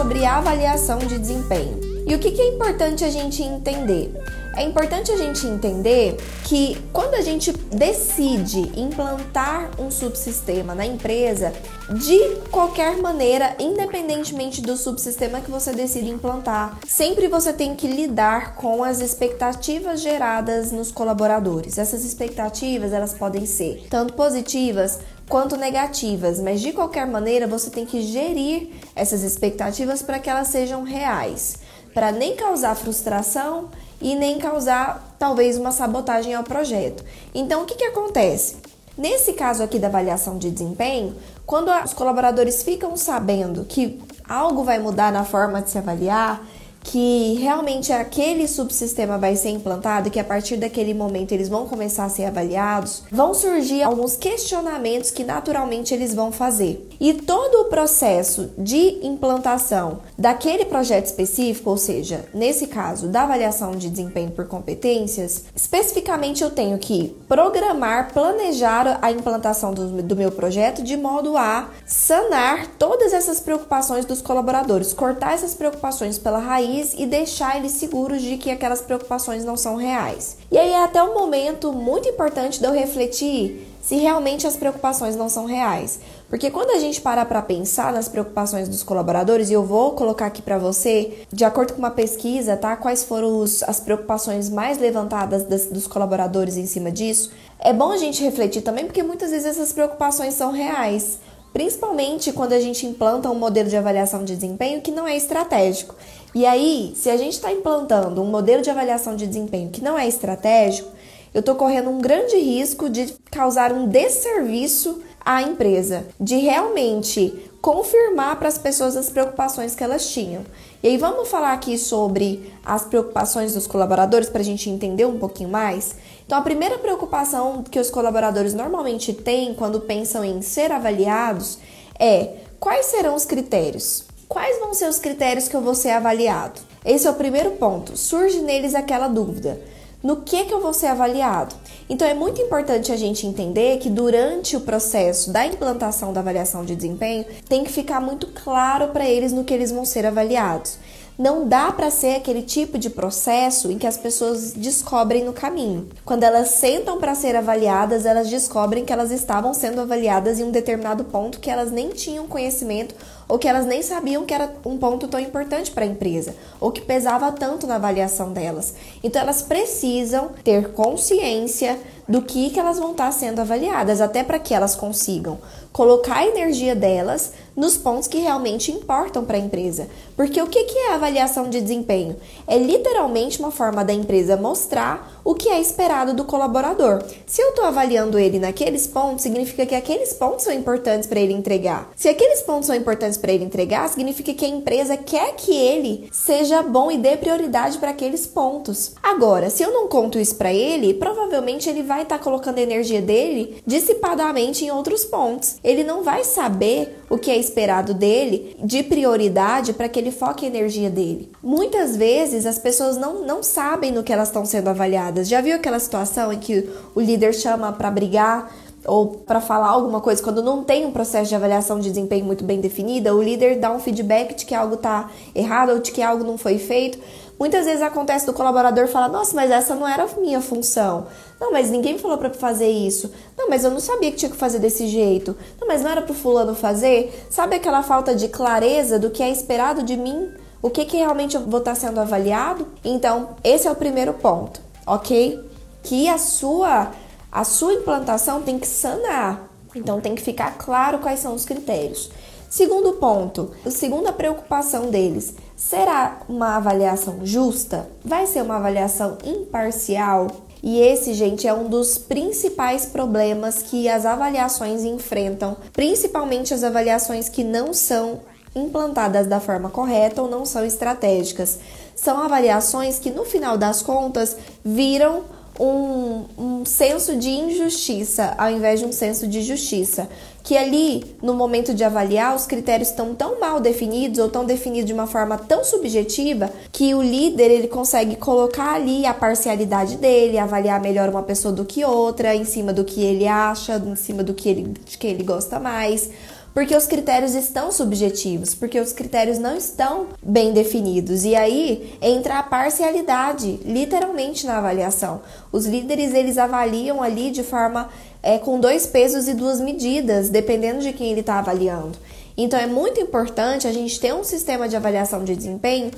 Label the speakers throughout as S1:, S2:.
S1: Sobre avaliação de desempenho. E o que, é importante a gente entender? É importante a gente entender que quando a gente decide implantar um subsistema na empresa, de qualquer maneira, independentemente do subsistema que você decide implantar, sempre você tem que lidar com as expectativas geradas nos colaboradores. Essas expectativas, elas podem ser tanto positivas quanto negativas, mas de qualquer maneira você tem que gerir essas expectativas para que elas sejam reais, para nem causar frustração e nem causar talvez uma sabotagem ao projeto. Então, o que, que acontece? Nesse caso aqui da avaliação de desempenho, quando os colaboradores ficam sabendo que algo vai mudar na forma de se avaliar, que realmente aquele subsistema vai ser implantado que a partir daquele momento eles vão começar a ser avaliados, vão surgir alguns questionamentos que naturalmente eles vão fazer. E todo o processo de implantação daquele projeto específico, ou seja, nesse caso da avaliação de desempenho por competências, especificamente eu tenho que programar, planejar a implantação do, do meu projeto de modo a sanar todas essas preocupações dos colaboradores, cortar essas preocupações pela raiz país e deixar eles seguros de que aquelas preocupações não são reais. E aí é até um momento muito importante de eu refletir se realmente as preocupações não são reais. Porque quando a gente para para pensar nas preocupações dos colaboradores, e eu vou colocar aqui para você, de acordo com uma pesquisa, tá? Quais foram os, as preocupações mais levantadas das, dos colaboradores em cima disso? É bom a gente refletir também, porque muitas vezes essas preocupações são reais. Principalmente quando a gente implanta um modelo de avaliação de desempenho que não é estratégico. E aí, se a gente está implantando um modelo de avaliação de desempenho que não é estratégico, eu estou correndo um grande risco de causar um desserviço à empresa, de realmente confirmar para as pessoas as preocupações que elas tinham. E aí vamos falar aqui sobre as preocupações dos colaboradores para a gente entender um pouquinho mais. Então, a primeira preocupação que os colaboradores normalmente têm quando pensam em ser avaliados é quais serão os critérios? Quais vão ser os critérios que eu vou ser avaliado? Esse é o primeiro ponto. Surge neles aquela dúvida. No que, que eu vou ser avaliado? Então é muito importante a gente entender que durante o processo da implantação da avaliação de desempenho tem que ficar muito claro para eles no que eles vão ser avaliados. Não dá para ser aquele tipo de processo em que as pessoas descobrem no caminho. Quando elas sentam para ser avaliadas, elas descobrem que elas estavam sendo avaliadas em um determinado ponto que elas nem tinham conhecimento ou que elas nem sabiam que era um ponto tão importante para a empresa, ou que pesava tanto na avaliação delas. Então elas precisam ter consciência do que, que elas vão estar sendo avaliadas, até para que elas consigam colocar a energia delas nos pontos que realmente importam para a empresa. Porque o que, é avaliação de desempenho? É literalmente uma forma da empresa mostrar o que é esperado do colaborador. Se eu estou avaliando ele naqueles pontos, significa que aqueles pontos são importantes para ele entregar. Se aqueles pontos são importantes para ele entregar, significa que a empresa quer que ele seja bom e dê prioridade para aqueles pontos. Agora, se eu não conto isso para ele, provavelmente ele vai estar tá colocando a energia dele dissipadamente em outros pontos. Ele não vai saber o que é esperado dele de prioridade para que ele foque a energia dele. Muitas vezes as pessoas não, não sabem no que elas estão sendo avaliadas. Já viu aquela situação em que o líder chama para brigar ou para falar alguma coisa, quando não tem um processo de avaliação de desempenho muito bem definida, o líder dá um feedback de que algo está errado ou de que algo não foi feito. Muitas vezes acontece do colaborador falar: Nossa, mas essa não era a minha função. Não, mas ninguém falou para fazer isso. Não, mas eu não sabia que tinha que fazer desse jeito. Não, mas não era para o fulano fazer. Sabe aquela falta de clareza do que é esperado de mim? O que, que realmente eu vou estar tá sendo avaliado? Então, esse é o primeiro ponto, ok? Que a sua a sua implantação tem que sanar. Então tem que ficar claro quais são os critérios. Segundo ponto, a segunda preocupação deles, será uma avaliação justa? Vai ser uma avaliação imparcial? E esse, gente, é um dos principais problemas que as avaliações enfrentam, principalmente as avaliações que não são implantadas da forma correta ou não são estratégicas. São avaliações que, no final das contas, viram um, um senso de injustiça ao invés de um senso de justiça. Que ali, no momento de avaliar, os critérios estão tão mal definidos ou tão definidos de uma forma tão subjetiva que o líder ele consegue colocar ali a parcialidade dele, avaliar melhor uma pessoa do que outra, em cima do que ele acha, em cima do que ele, de quem ele gosta mais porque os critérios estão subjetivos, porque os critérios não estão bem definidos. E aí entra a parcialidade, literalmente na avaliação. Os líderes eles avaliam ali de forma é, com dois pesos e duas medidas, dependendo de quem ele está avaliando. Então é muito importante a gente ter um sistema de avaliação de desempenho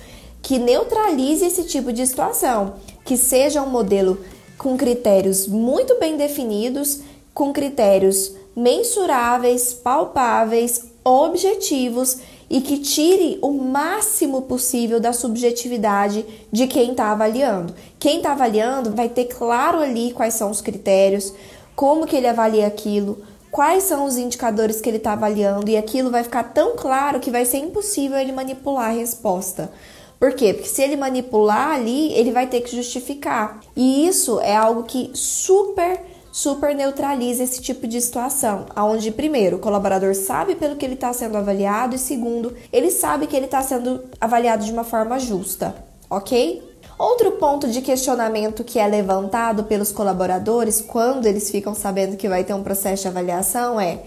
S1: que neutralize esse tipo de situação, que seja um modelo com critérios muito bem definidos, com critérios mensuráveis, palpáveis, objetivos e que tire o máximo possível da subjetividade de quem está avaliando. Quem está avaliando vai ter claro ali quais são os critérios, como que ele avalia aquilo, quais são os indicadores que ele está avaliando e aquilo vai ficar tão claro que vai ser impossível ele manipular a resposta. Por quê? Porque se ele manipular ali, ele vai ter que justificar. E isso é algo que super super neutraliza esse tipo de situação, onde primeiro o colaborador sabe pelo que ele está sendo avaliado e segundo ele sabe que ele está sendo avaliado de uma forma justa, ok? Outro ponto de questionamento que é levantado pelos colaboradores quando eles ficam sabendo que vai ter um processo de avaliação é: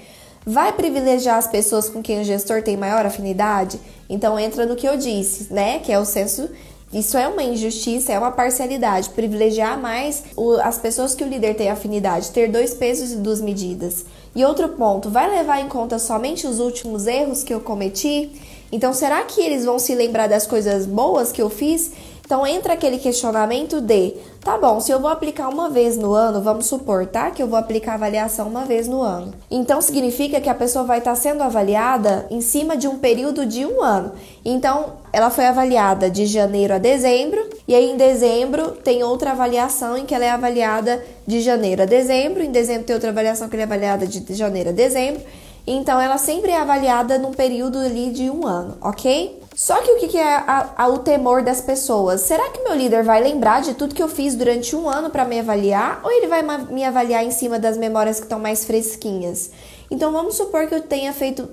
S1: vai privilegiar as pessoas com quem o gestor tem maior afinidade? Então entra no que eu disse, né? Que é o senso isso é uma injustiça, é uma parcialidade, privilegiar mais o, as pessoas que o líder tem afinidade, ter dois pesos e duas medidas. E outro ponto, vai levar em conta somente os últimos erros que eu cometi? Então, será que eles vão se lembrar das coisas boas que eu fiz então entra aquele questionamento de, tá bom, se eu vou aplicar uma vez no ano, vamos supor, tá? Que eu vou aplicar a avaliação uma vez no ano. Então significa que a pessoa vai estar sendo avaliada em cima de um período de um ano. Então ela foi avaliada de janeiro a dezembro, e aí em dezembro tem outra avaliação em que ela é avaliada de janeiro a dezembro, em dezembro tem outra avaliação que ela é avaliada de janeiro a dezembro. Então ela sempre é avaliada num período ali de um ano, ok? Só que o que, é a, a, o temor das pessoas? Será que meu líder vai lembrar de tudo que eu fiz durante um ano para me avaliar? Ou ele vai me avaliar em cima das memórias que estão mais fresquinhas? Então vamos supor que eu tenha feito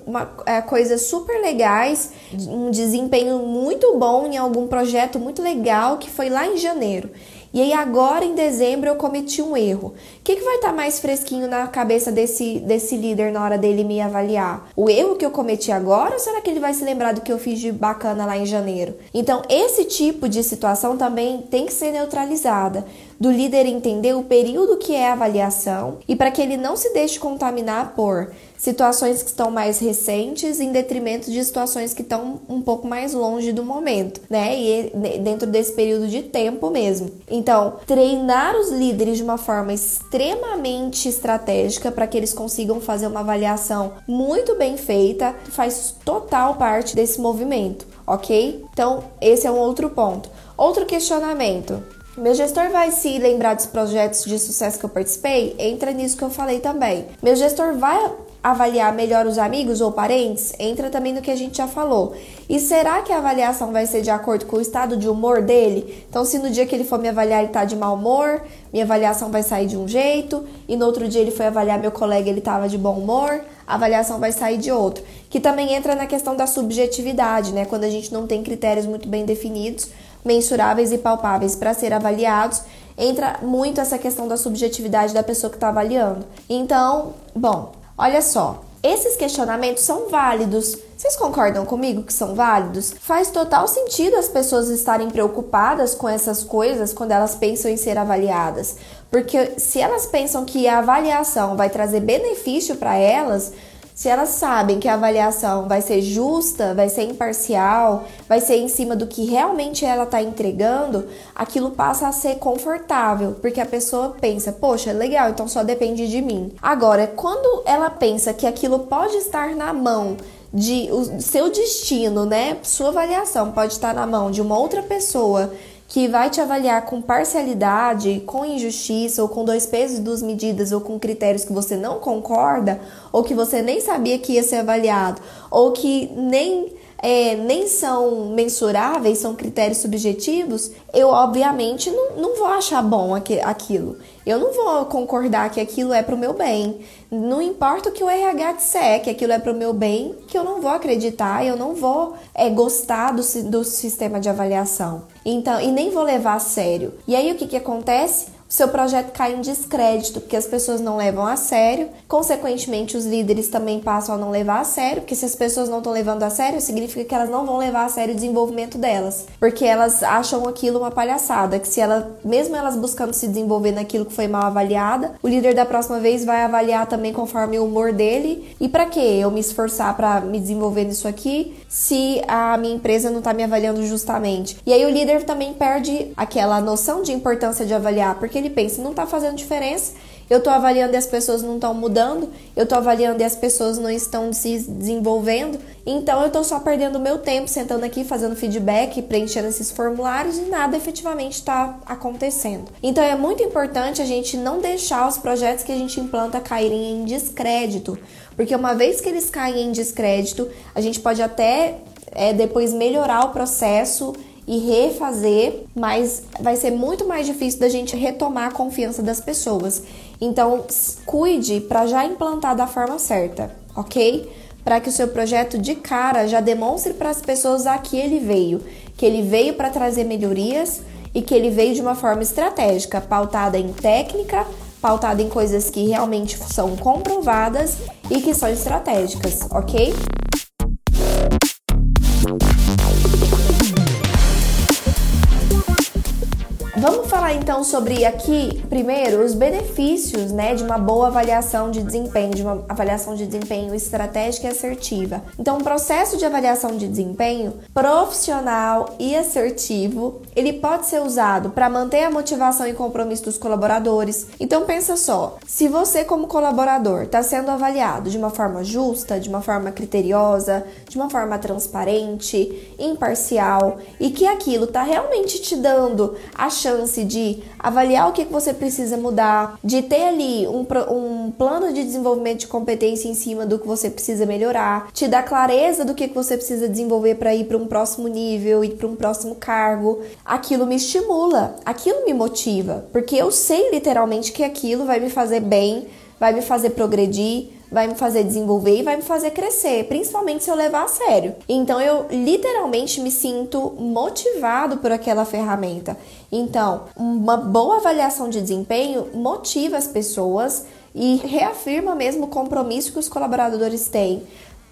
S1: é, coisas super legais, um desempenho muito bom em algum projeto muito legal que foi lá em janeiro. E aí agora em dezembro eu cometi um erro. O que, que vai estar tá mais fresquinho na cabeça desse, desse líder na hora dele me avaliar? O erro que eu cometi agora ou será que ele vai se lembrar do que eu fiz de bacana lá em janeiro? Então esse tipo de situação também tem que ser neutralizada do líder entender o período que é a avaliação e para que ele não se deixe contaminar por situações que estão mais recentes em detrimento de situações que estão um pouco mais longe do momento, né? E dentro desse período de tempo mesmo. Então, treinar os líderes de uma forma estratégica para que eles consigam fazer uma avaliação muito bem feita faz total parte desse movimento, ok? Então, esse é um outro ponto. Outro questionamento. Meu gestor vai se lembrar dos projetos de sucesso que eu participei? Entra nisso que eu falei também. Meu gestor vai avaliar melhor os amigos ou parentes? Entra também no que a gente já falou. E será que a avaliação vai ser de acordo com o estado de humor dele? Então, se no dia que ele for me avaliar ele tá de mau humor, minha avaliação vai sair de um jeito, e no outro dia ele foi avaliar meu colega ele tava de bom humor, a avaliação vai sair de outro. Que também entra na questão da subjetividade, né? Quando a gente não tem critérios muito bem definidos mensuráveis e palpáveis para ser avaliados, entra muito essa questão da subjetividade da pessoa que está avaliando. Então, bom, olha só, esses questionamentos são válidos. Vocês concordam comigo que são válidos? Faz total sentido as pessoas estarem preocupadas com essas coisas quando elas pensam em ser avaliadas. Porque se elas pensam que a avaliação vai trazer benefício para elas, se elas sabem que a avaliação vai ser justa, vai ser imparcial, vai ser em cima do que realmente ela está entregando, aquilo passa a ser confortável, porque a pessoa pensa, poxa, legal, então só depende de mim. Agora, quando ela pensa que aquilo pode estar na mão de o seu destino, né? Sua avaliação pode estar na mão de uma outra pessoa que vai te avaliar com parcialidade, com injustiça, ou com dois pesos e duas medidas, ou com critérios que você não concorda, ou que você nem sabia que ia ser avaliado, ou que nem é, nem são mensuráveis, são critérios subjetivos, eu obviamente não, não vou achar bom aquilo. Eu não vou concordar que aquilo é para o meu bem. Não importa o que o RH disser, que aquilo é para o meu bem, que eu não vou acreditar, eu não vou é, gostar do, do sistema de avaliação. Então, e nem vou levar a sério. E aí o que, que acontece? Seu projeto cai em descrédito, porque as pessoas não levam a sério, consequentemente, os líderes também passam a não levar a sério, porque se as pessoas não estão levando a sério, significa que elas não vão levar a sério o desenvolvimento delas, porque elas acham aquilo uma palhaçada, que se ela, mesmo elas buscando se desenvolver naquilo que foi mal avaliada, o líder da próxima vez vai avaliar também conforme o humor dele. E para que eu me esforçar para me desenvolver nisso aqui, se a minha empresa não está me avaliando justamente? E aí o líder também perde aquela noção de importância de avaliar, porque ele pensa, não está fazendo diferença, eu estou avaliando e as pessoas não estão mudando, eu estou avaliando e as pessoas não estão se desenvolvendo, então eu estou só perdendo meu tempo sentando aqui fazendo feedback, preenchendo esses formulários e nada efetivamente está acontecendo. Então é muito importante a gente não deixar os projetos que a gente implanta caírem em descrédito, porque uma vez que eles caem em descrédito, a gente pode até é, depois melhorar o processo e refazer, mas vai ser muito mais difícil da gente retomar a confiança das pessoas. Então, cuide para já implantar da forma certa, ok? Para que o seu projeto de cara já demonstre para as pessoas a que ele veio, que ele veio para trazer melhorias e que ele veio de uma forma estratégica, pautada em técnica, pautada em coisas que realmente são comprovadas e que são estratégicas, ok? Falar então sobre aqui, primeiro, os benefícios né, de uma boa avaliação de desempenho, de uma avaliação de desempenho estratégica e assertiva. Então, o processo de avaliação de desempenho profissional e assertivo, ele pode ser usado para manter a motivação e compromisso dos colaboradores. Então, pensa só, se você como colaborador está sendo avaliado de uma forma justa, de uma forma criteriosa, de uma forma transparente, imparcial e que aquilo está realmente te dando a chance de avaliar o que você precisa mudar, de ter ali um, um plano de desenvolvimento de competência em cima do que você precisa melhorar, te dar clareza do que você precisa desenvolver para ir para um próximo nível, ir para um próximo cargo. Aquilo me estimula, aquilo me motiva, porque eu sei literalmente que aquilo vai me fazer bem, vai me fazer progredir, vai me fazer desenvolver e vai me fazer crescer, principalmente se eu levar a sério. Então eu literalmente me sinto motivado por aquela ferramenta. Então, uma boa avaliação de desempenho motiva as pessoas e reafirma mesmo o compromisso que os colaboradores têm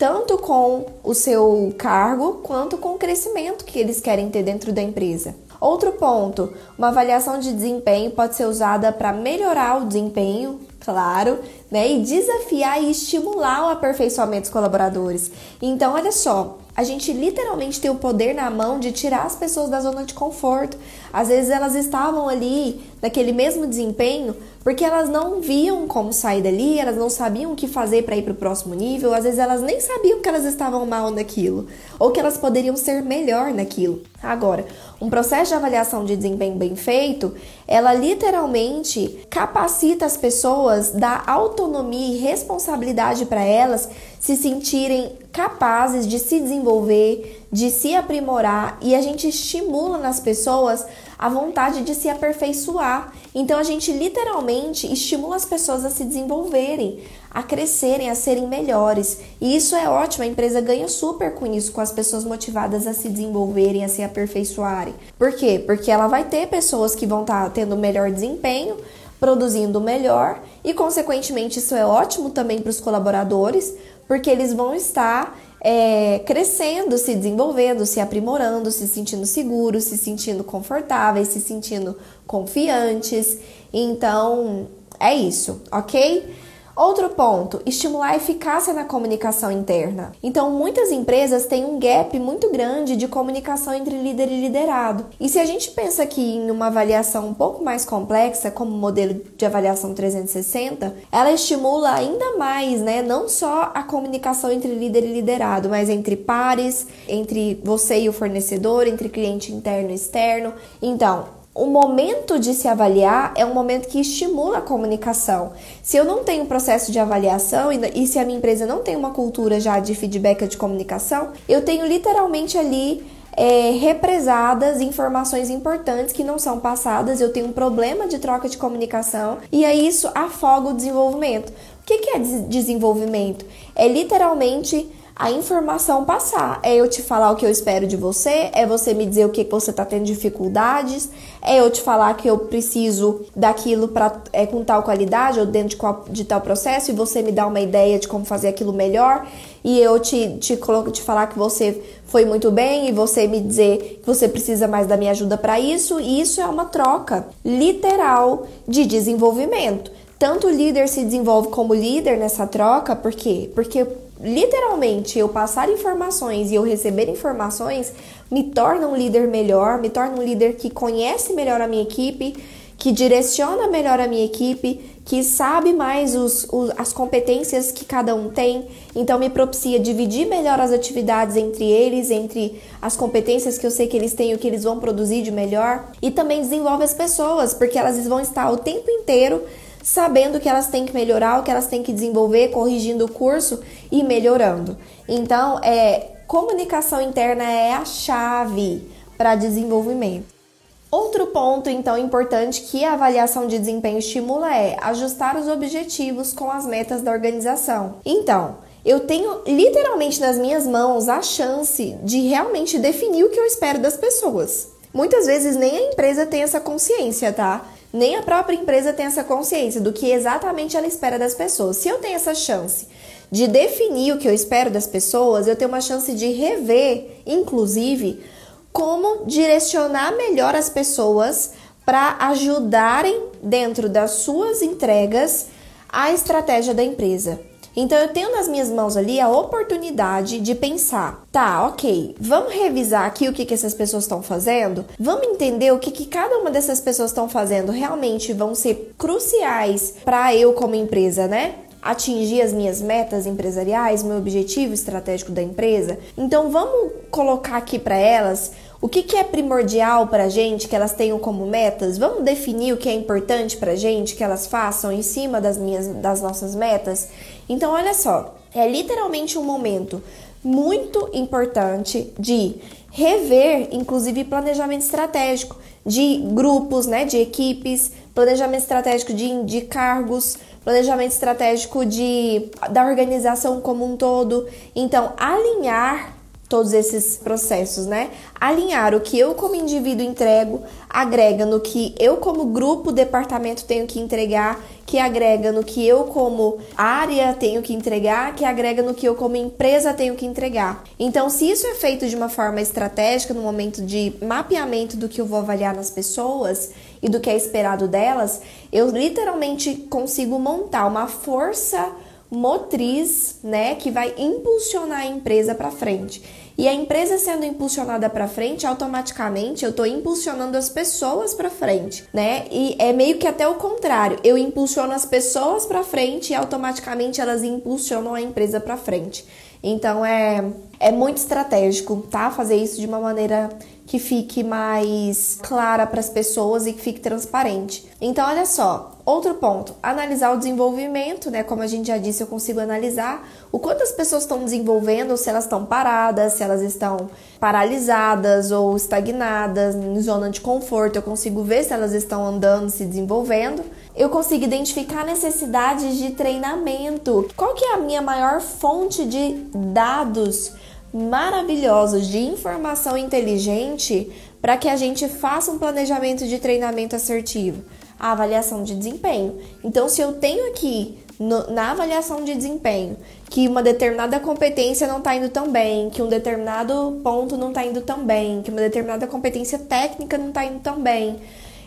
S1: tanto com o seu cargo quanto com o crescimento que eles querem ter dentro da empresa. Outro ponto, uma avaliação de desempenho pode ser usada para melhorar o desempenho claro, né? E desafiar e estimular o aperfeiçoamento dos colaboradores. Então, olha só, a gente literalmente tem o poder na mão de tirar as pessoas da zona de conforto. Às vezes elas estavam ali naquele mesmo desempenho porque elas não viam como sair dali, elas não sabiam o que fazer para ir para o próximo nível, às vezes elas nem sabiam que elas estavam mal naquilo ou que elas poderiam ser melhor naquilo. Agora, um processo de avaliação de desempenho bem feito, ela literalmente capacita as pessoas, dá autonomia e responsabilidade para elas se sentirem capazes de se desenvolver, de se aprimorar e a gente estimula nas pessoas a vontade de se aperfeiçoar. Então a gente literalmente estimula as pessoas a se desenvolverem, a crescerem, a serem melhores. E isso é ótimo, a empresa ganha super com isso, com as pessoas motivadas a se desenvolverem, a se aperfeiçoarem. Por quê? Porque ela vai ter pessoas que vão estar tá tendo melhor desempenho, produzindo melhor e, consequentemente, isso é ótimo também para os colaboradores, porque eles vão estar é, crescendo, se desenvolvendo, se aprimorando, se sentindo seguros, se sentindo confortáveis, se sentindo confiantes. Então, é isso, ok? Outro ponto, estimular a eficácia na comunicação interna. Então, muitas empresas têm um gap muito grande de comunicação entre líder e liderado. E se a gente pensa aqui em uma avaliação um pouco mais complexa, como o modelo de avaliação 360, ela estimula ainda mais, né, não só a comunicação entre líder e liderado, mas entre pares, entre você e o fornecedor, entre cliente interno e externo. Então, o momento de se avaliar é um momento que estimula a comunicação. Se eu não tenho processo de avaliação e se a minha empresa não tem uma cultura já de feedback de comunicação, eu tenho literalmente ali é, represadas informações importantes que não são passadas, eu tenho um problema de troca de comunicação e aí isso afoga o desenvolvimento. O que, que é desenvolvimento? É literalmente a informação passar. É eu te falar o que eu espero de você, é você me dizer o que você está tendo dificuldades, é eu te falar que eu preciso daquilo para é, com tal qualidade ou dentro de, qual, de tal processo e você me dá uma ideia de como fazer aquilo melhor e eu te, te, te falar que você foi muito bem e você me dizer que você precisa mais da minha ajuda para isso. E isso é uma troca literal de desenvolvimento. Tanto o líder se desenvolve como líder nessa troca, por quê? Porque literalmente eu passar informações e eu receber informações me torna um líder melhor, me torna um líder que conhece melhor a minha equipe, que direciona melhor a minha equipe, que sabe mais os, os, as competências que cada um tem, então me propicia dividir melhor as atividades entre eles, entre as competências que eu sei que eles têm e o que eles vão produzir de melhor, e também desenvolve as pessoas, porque elas vão estar o tempo inteiro sabendo que elas têm que melhorar, o que elas têm que desenvolver, corrigindo o curso e melhorando. Então, é, comunicação interna é a chave para desenvolvimento. Outro ponto, então, importante que a avaliação de desempenho estimula é ajustar os objetivos com as metas da organização. Então, eu tenho literalmente nas minhas mãos a chance de realmente definir o que eu espero das pessoas. Muitas vezes nem a empresa tem essa consciência, tá? Nem a própria empresa tem essa consciência do que exatamente ela espera das pessoas. Se eu tenho essa chance de definir o que eu espero das pessoas, eu tenho uma chance de rever, inclusive, como direcionar melhor as pessoas para ajudarem dentro das suas entregas a estratégia da empresa. Então eu tenho nas minhas mãos ali a oportunidade de pensar, tá, ok, vamos revisar aqui o que, que essas pessoas estão fazendo, vamos entender o que, que cada uma dessas pessoas estão fazendo realmente vão ser cruciais para eu como empresa, né? atingir as minhas metas empresariais, meu objetivo estratégico da empresa. Então vamos colocar aqui para elas o que, que é primordial para a gente que elas tenham como metas? Vamos definir o que é importante para a gente que elas façam em cima das, minhas, das nossas metas? Então, olha só, é literalmente um momento muito importante de rever, inclusive, planejamento estratégico de grupos, né, de equipes, planejamento estratégico de, de cargos, planejamento estratégico de, da organização como um todo. Então, alinhar todos esses processos, né? Alinhar o que eu como indivíduo entrego, agrega no que eu como grupo, departamento tenho que entregar, que agrega no que eu como área tenho que entregar, que agrega no que eu como empresa tenho que entregar. Então, se isso é feito de uma forma estratégica no momento de mapeamento do que eu vou avaliar nas pessoas e do que é esperado delas, eu literalmente consigo montar uma força motriz, né, que vai impulsionar a empresa para frente. E a empresa sendo impulsionada para frente, automaticamente eu estou impulsionando as pessoas para frente, né? E é meio que até o contrário. Eu impulsiono as pessoas para frente e automaticamente elas impulsionam a empresa para frente. Então é é muito estratégico, tá? Fazer isso de uma maneira que fique mais clara para as pessoas e que fique transparente. Então, olha só, outro ponto, analisar o desenvolvimento, né? Como a gente já disse, eu consigo analisar o quanto as pessoas estão desenvolvendo, se elas estão paradas, se elas estão paralisadas ou estagnadas, em zona de conforto, eu consigo ver se elas estão andando, se desenvolvendo. Eu consigo identificar necessidades de treinamento. Qual que é a minha maior fonte de dados maravilhosos de informação inteligente para que a gente faça um planejamento de treinamento assertivo, a avaliação de desempenho. Então, se eu tenho aqui no, na avaliação de desempenho que uma determinada competência não está indo tão bem, que um determinado ponto não está indo tão bem, que uma determinada competência técnica não está indo tão bem,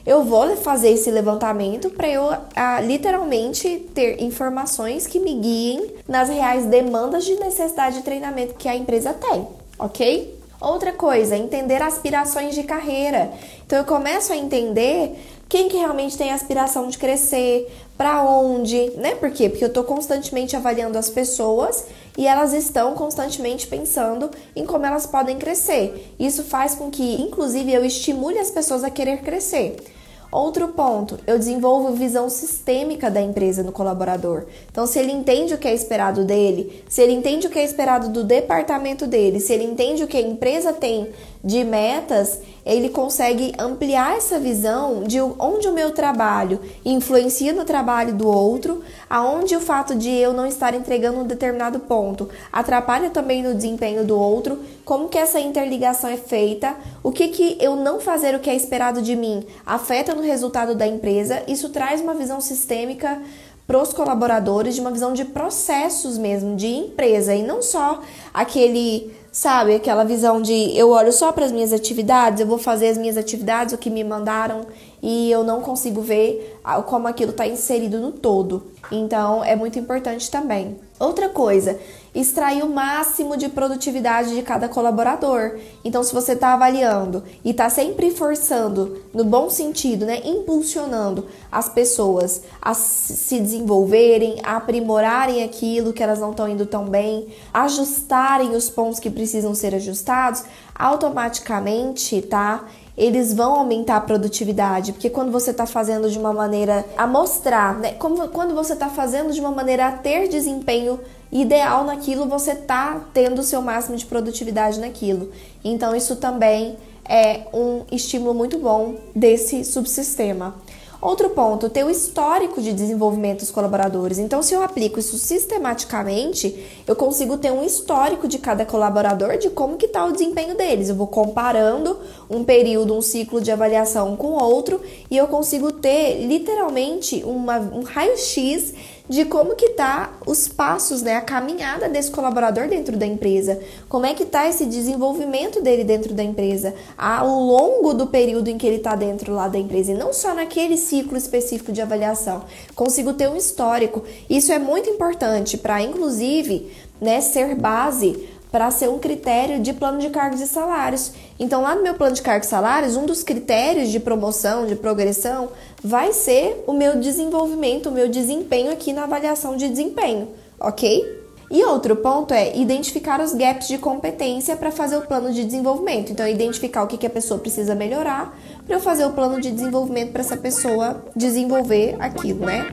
S1: eu vou fazer esse levantamento para eu a, literalmente ter informações que me guiem nas reais demandas de necessidade de treinamento que a empresa tem, ok? Outra coisa, entender aspirações de carreira. Então eu começo a entender quem que realmente tem aspiração de crescer, para onde, né? Por quê? Porque eu estou constantemente avaliando as pessoas e elas estão constantemente pensando em como elas podem crescer. Isso faz com que, inclusive, eu estimule as pessoas a querer crescer. Outro ponto, eu desenvolvo visão sistêmica da empresa no colaborador. Então, se ele entende o que é esperado dele, se ele entende o que é esperado do departamento dele, se ele entende o que a empresa tem de metas, ele consegue ampliar essa visão de onde o meu trabalho influencia no trabalho do outro, aonde o fato de eu não estar entregando um determinado ponto atrapalha também no desempenho do outro, como que essa interligação é feita, o que que eu não fazer o que é esperado de mim afeta no resultado da empresa. Isso traz uma visão sistêmica para os colaboradores de uma visão de processos mesmo, de empresa, e não só aquele Sabe, aquela visão de eu olho só para as minhas atividades, eu vou fazer as minhas atividades, o que me mandaram, e eu não consigo ver como aquilo está inserido no todo. Então, é muito importante também. Outra coisa, extrair o máximo de produtividade de cada colaborador. Então, se você está avaliando e está sempre forçando, no bom sentido, né, impulsionando as pessoas a se desenvolverem, a aprimorarem aquilo que elas não estão indo tão bem, ajustarem os pontos que precisam ser ajustados, automaticamente, tá? eles vão aumentar a produtividade, porque quando você está fazendo de uma maneira a mostrar, né? Como, quando você está fazendo de uma maneira a ter desempenho ideal naquilo, você está tendo o seu máximo de produtividade naquilo. Então, isso também é um estímulo muito bom desse subsistema. Outro ponto, ter o histórico de desenvolvimento dos colaboradores. Então, se eu aplico isso sistematicamente, eu consigo ter um histórico de cada colaborador de como que está o desempenho deles. Eu vou comparando um período, um ciclo de avaliação com outro e eu consigo ter literalmente uma, um raio-x de como que tá os passos, né, a caminhada desse colaborador dentro da empresa, como é que tá esse desenvolvimento dele dentro da empresa, ao longo do período em que ele está dentro lá da empresa e não só naquele ciclo específico de avaliação. Consigo ter um histórico. Isso é muito importante para, inclusive, né, ser base para ser um critério de plano de cargos e salários. Então, lá no meu plano de cargos e salários, um dos critérios de promoção, de progressão, vai ser o meu desenvolvimento, o meu desempenho aqui na avaliação de desempenho, ok? E outro ponto é identificar os gaps de competência para fazer o plano de desenvolvimento. Então, identificar o que, que a pessoa precisa melhorar para eu fazer o plano de desenvolvimento para essa pessoa desenvolver aquilo, né?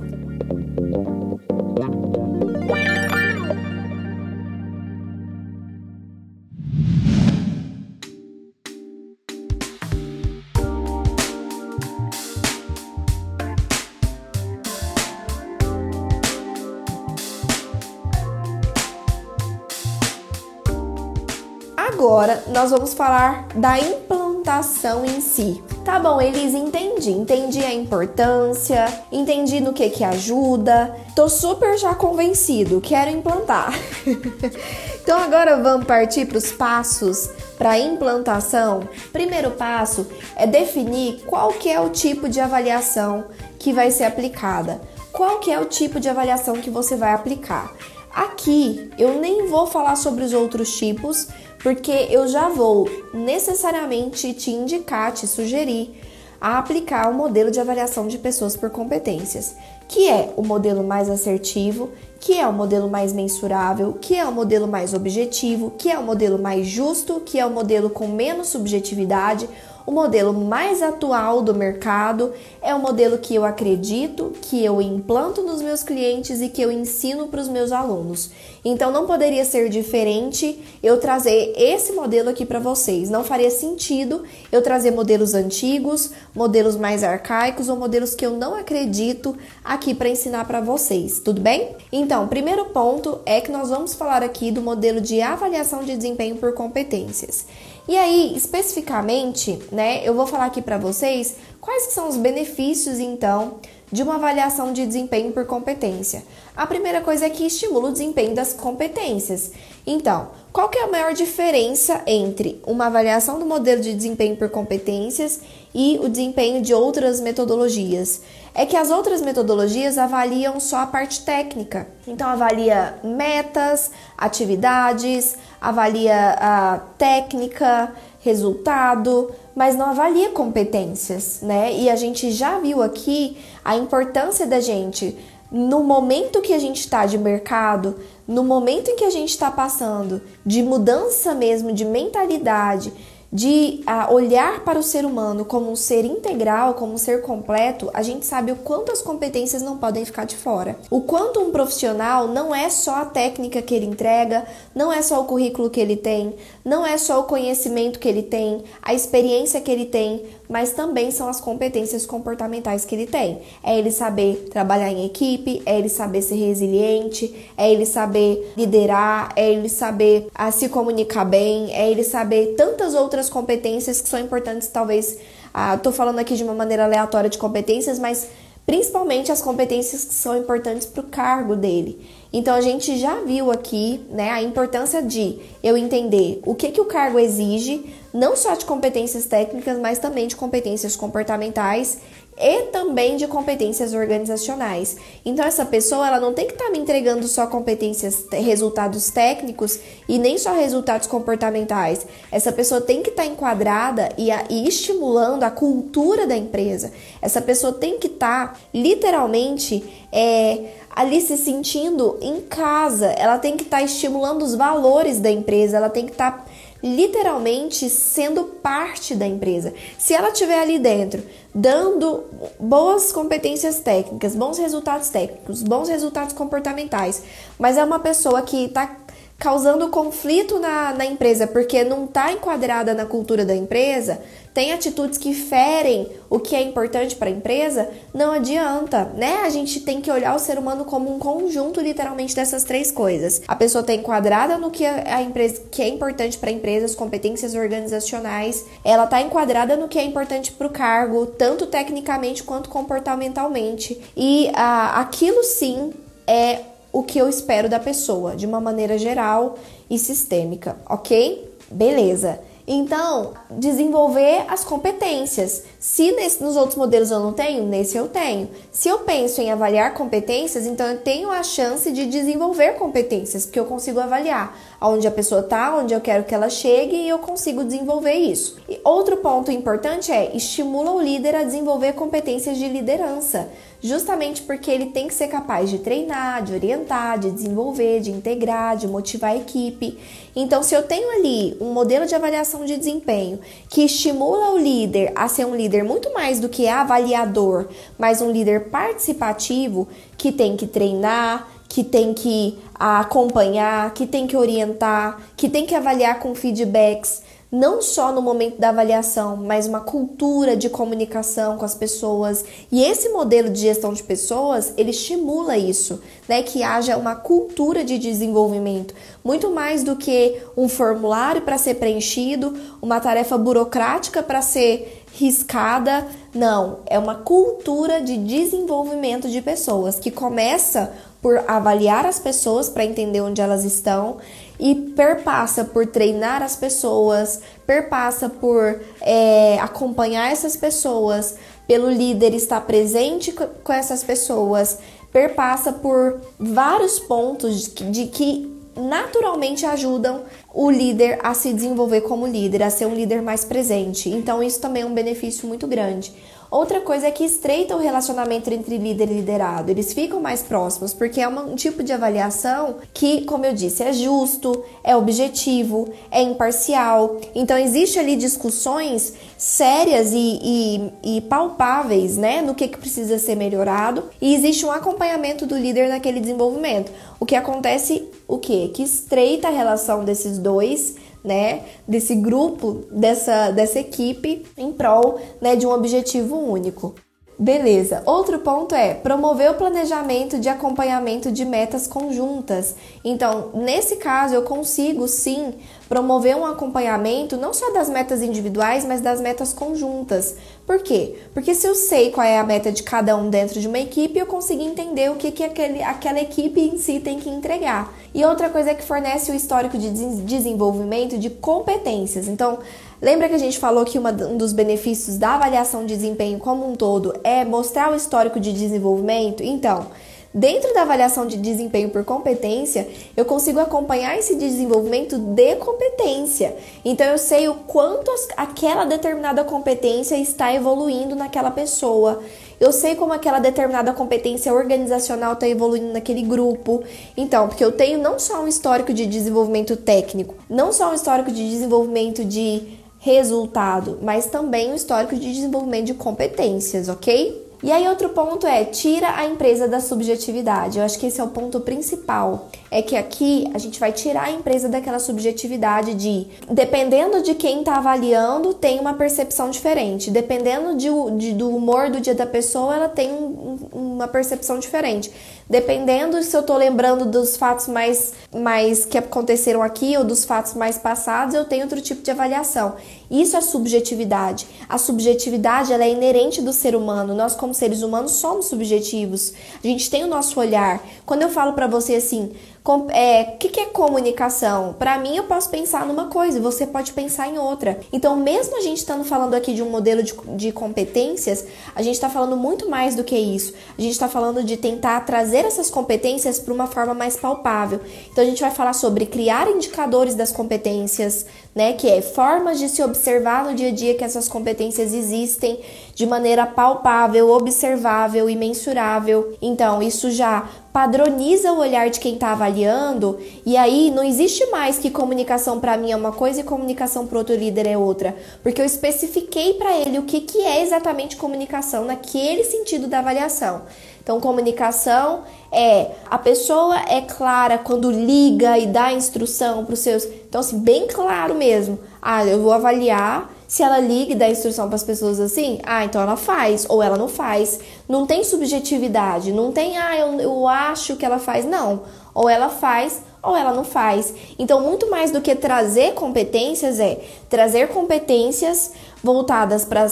S1: Agora nós vamos falar da implantação em si. Tá bom, Elise, entendi. Entendi a importância, entendi no que que ajuda. Tô super já convencido, quero implantar. então agora vamos partir para os passos para implantação. Primeiro passo é definir qual que é o tipo de avaliação que vai ser aplicada. Qual que é o tipo de avaliação que você vai aplicar? Aqui eu nem vou falar sobre os outros tipos, porque eu já vou necessariamente te indicar, te sugerir a aplicar o modelo de avaliação de pessoas por competências, que é o modelo mais assertivo, que é o modelo mais mensurável, que é o modelo mais objetivo, que é o modelo mais justo, que é o modelo com menos subjetividade, o modelo mais atual do mercado é o modelo que eu acredito, que eu implanto nos meus clientes e que eu ensino para os meus alunos. Então não poderia ser diferente eu trazer esse modelo aqui para vocês. Não faria sentido eu trazer modelos antigos, modelos mais arcaicos ou modelos que eu não acredito aqui para ensinar para vocês, tudo bem? Então, primeiro ponto é que nós vamos falar aqui do modelo de avaliação de desempenho por competências. E aí, especificamente, né, eu vou falar aqui para vocês quais são os benefícios então de uma avaliação de desempenho por competência? A primeira coisa é que estimula o desempenho das competências. Então, qual que é a maior diferença entre uma avaliação do modelo de desempenho por competências e o desempenho de outras metodologias? É que as outras metodologias avaliam só a parte técnica. Então avalia metas, atividades, avalia a técnica, resultado, mas não avalia competências, né? E a gente já viu aqui a importância da gente, no momento que a gente está de mercado, no momento em que a gente está passando de mudança mesmo de mentalidade, de olhar para o ser humano como um ser integral, como um ser completo, a gente sabe o quanto as competências não podem ficar de fora. O quanto um profissional não é só a técnica que ele entrega, não é só o currículo que ele tem, não é só o conhecimento que ele tem, a experiência que ele tem, mas também são as competências comportamentais que ele tem. É ele saber trabalhar em equipe, é ele saber ser resiliente, é ele saber liderar, é ele saber a, se comunicar bem, é ele saber tantas outras competências que são importantes, talvez. Ah, tô falando aqui de uma maneira aleatória de competências, mas principalmente as competências que são importantes para o cargo dele. Então a gente já viu aqui, né, a importância de eu entender o que que o cargo exige, não só de competências técnicas, mas também de competências comportamentais e também de competências organizacionais. Então essa pessoa ela não tem que estar tá me entregando só competências, resultados técnicos e nem só resultados comportamentais. Essa pessoa tem que estar tá enquadrada e, a, e, estimulando a cultura da empresa. Essa pessoa tem que estar tá, literalmente é, ali se sentindo em casa. Ela tem que estar estimulando os valores da empresa. Ela tem que estar literalmente sendo parte da empresa. Se ela estiver ali dentro, dando boas competências técnicas, bons resultados técnicos, bons resultados comportamentais, mas é uma pessoa que está causando conflito na, na empresa porque não está enquadrada na cultura da empresa, tem atitudes que ferem o que é importante para a empresa, não adianta, né? A gente tem que olhar o ser humano como um conjunto, literalmente, dessas três coisas. A pessoa está enquadrada no que a empresa que é importante para a empresa, as competências organizacionais, ela está enquadrada no que é importante para o cargo, tanto tecnicamente quanto comportamentalmente. E ah, aquilo sim é o que eu espero da pessoa, de uma maneira geral e sistêmica, ok? Beleza. Então, desenvolver as competências. Se nesse, nos outros modelos eu não tenho, nesse eu tenho. Se eu penso em avaliar competências, então eu tenho a chance de desenvolver competências, porque eu consigo avaliar aonde a pessoa está, onde eu quero que ela chegue e eu consigo desenvolver isso. E outro ponto importante é estimula o líder a desenvolver competências de liderança justamente porque ele tem que ser capaz de treinar, de orientar, de desenvolver, de integrar, de motivar a equipe. Então, se eu tenho ali um modelo de avaliação de desempenho que estimula o líder a ser um líder muito mais do que avaliador, mas um líder participativo que tem que treinar, que tem que acompanhar, que tem que orientar, que tem que avaliar com feedbacks não só no momento da avaliação, mas uma cultura de comunicação com as pessoas. E esse modelo de gestão de pessoas, ele estimula isso, né, que haja uma cultura de desenvolvimento, muito mais do que um formulário para ser preenchido, uma tarefa burocrática para ser riscada. Não, é uma cultura de desenvolvimento de pessoas que começa por avaliar as pessoas para entender onde elas estão e perpassa por treinar as pessoas, perpassa por é, acompanhar essas pessoas, pelo líder estar presente com essas pessoas, perpassa por vários pontos de de que naturalmente ajudam o líder a se desenvolver como líder, a ser um líder mais presente. Então, isso também é um benefício muito grande. Outra coisa é que estreita o relacionamento entre líder e liderado. Eles ficam mais próximos porque é um tipo de avaliação que, como eu disse, é justo, é objetivo, é imparcial. Então existe ali discussões sérias e, e, e palpáveis, né, no que, que precisa ser melhorado e existe um acompanhamento do líder naquele desenvolvimento. O que acontece, o que? Que estreita a relação desses dois né, desse grupo, dessa, dessa equipe em prol né, de um objetivo único. Beleza. Outro ponto é promover o planejamento de acompanhamento de metas conjuntas. Então, nesse caso, eu consigo sim promover um acompanhamento não só das metas individuais, mas das metas conjuntas. Por quê? Porque se eu sei qual é a meta de cada um dentro de uma equipe, eu consigo entender o que, que aquele, aquela equipe em si tem que entregar. E outra coisa é que fornece o histórico de desenvolvimento de competências. Então, Lembra que a gente falou que uma, um dos benefícios da avaliação de desempenho como um todo é mostrar o histórico de desenvolvimento? Então, Dentro da avaliação de desempenho por competência, eu consigo acompanhar esse desenvolvimento de competência. Então eu sei o quanto aquela determinada competência está evoluindo naquela pessoa. Eu sei como aquela determinada competência organizacional está evoluindo naquele grupo. Então, porque eu tenho não só um histórico de desenvolvimento técnico, não só um histórico de desenvolvimento de resultado, mas também um histórico de desenvolvimento de competências, ok? E aí outro ponto é tira a empresa da subjetividade. Eu acho que esse é o ponto principal. É que aqui a gente vai tirar a empresa daquela subjetividade de dependendo de quem está avaliando, tem uma percepção diferente. Dependendo de, de, do humor do dia da pessoa, ela tem um, uma percepção diferente. Dependendo se eu estou lembrando dos fatos mais, mais que aconteceram aqui ou dos fatos mais passados, eu tenho outro tipo de avaliação. Isso é subjetividade. A subjetividade ela é inerente do ser humano. Nós, como seres humanos, somos subjetivos. A gente tem o nosso olhar. Quando eu falo para você assim, o é, que, que é comunicação? Para mim, eu posso pensar numa coisa e você pode pensar em outra. Então, mesmo a gente estando falando aqui de um modelo de, de competências, a gente está falando muito mais do que isso. A gente está falando de tentar trazer essas competências para uma forma mais palpável. Então, a gente vai falar sobre criar indicadores das competências, né? Que é formas de se observar no dia a dia que essas competências existem de maneira palpável, observável e mensurável. Então, isso já padroniza o olhar de quem está avaliando e aí não existe mais que comunicação para mim é uma coisa e comunicação para outro líder é outra, porque eu especifiquei para ele o que, que é exatamente comunicação naquele sentido da avaliação. Então, comunicação é a pessoa é clara quando liga e dá instrução para os seus. Então, assim, bem claro mesmo. Ah, eu vou avaliar se ela liga e dá instrução para as pessoas assim, ah, então ela faz ou ela não faz. Não tem subjetividade, não tem, ah, eu, eu acho que ela faz. Não. Ou ela faz ou ela não faz. Então, muito mais do que trazer competências, é trazer competências voltadas para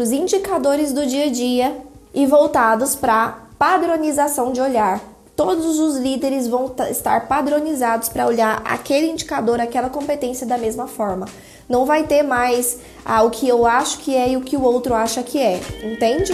S1: os indicadores do dia a dia e voltados para padronização de olhar. Todos os líderes vão estar padronizados para olhar aquele indicador, aquela competência da mesma forma. Não vai ter mais ah, o que eu acho que é e o que o outro acha que é, entende?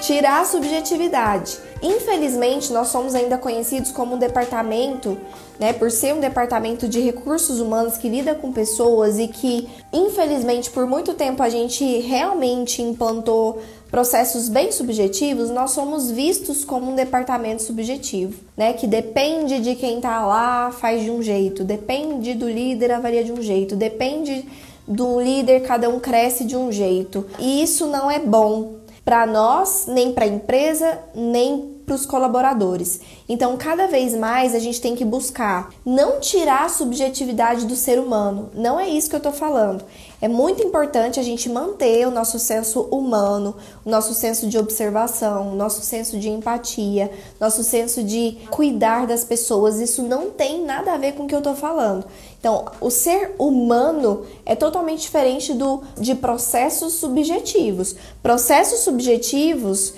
S1: Tirar a subjetividade. Infelizmente, nós somos ainda conhecidos como um departamento, né, por ser um departamento de recursos humanos que lida com pessoas e que, infelizmente, por muito tempo a gente realmente implantou processos bem subjetivos, nós somos vistos como um departamento subjetivo, né, que depende de quem tá lá, faz de um jeito, depende do líder, avalia de um jeito, depende do líder, cada um cresce de um jeito. E isso não é bom para nós, nem para a empresa, nem para os colaboradores. Então, cada vez mais a gente tem que buscar não tirar a subjetividade do ser humano. Não é isso que eu estou falando. É muito importante a gente manter o nosso senso humano, o nosso senso de observação, o nosso senso de empatia, nosso senso de cuidar das pessoas. Isso não tem nada a ver com o que eu estou falando. Então, o ser humano é totalmente diferente do de processos subjetivos. Processos subjetivos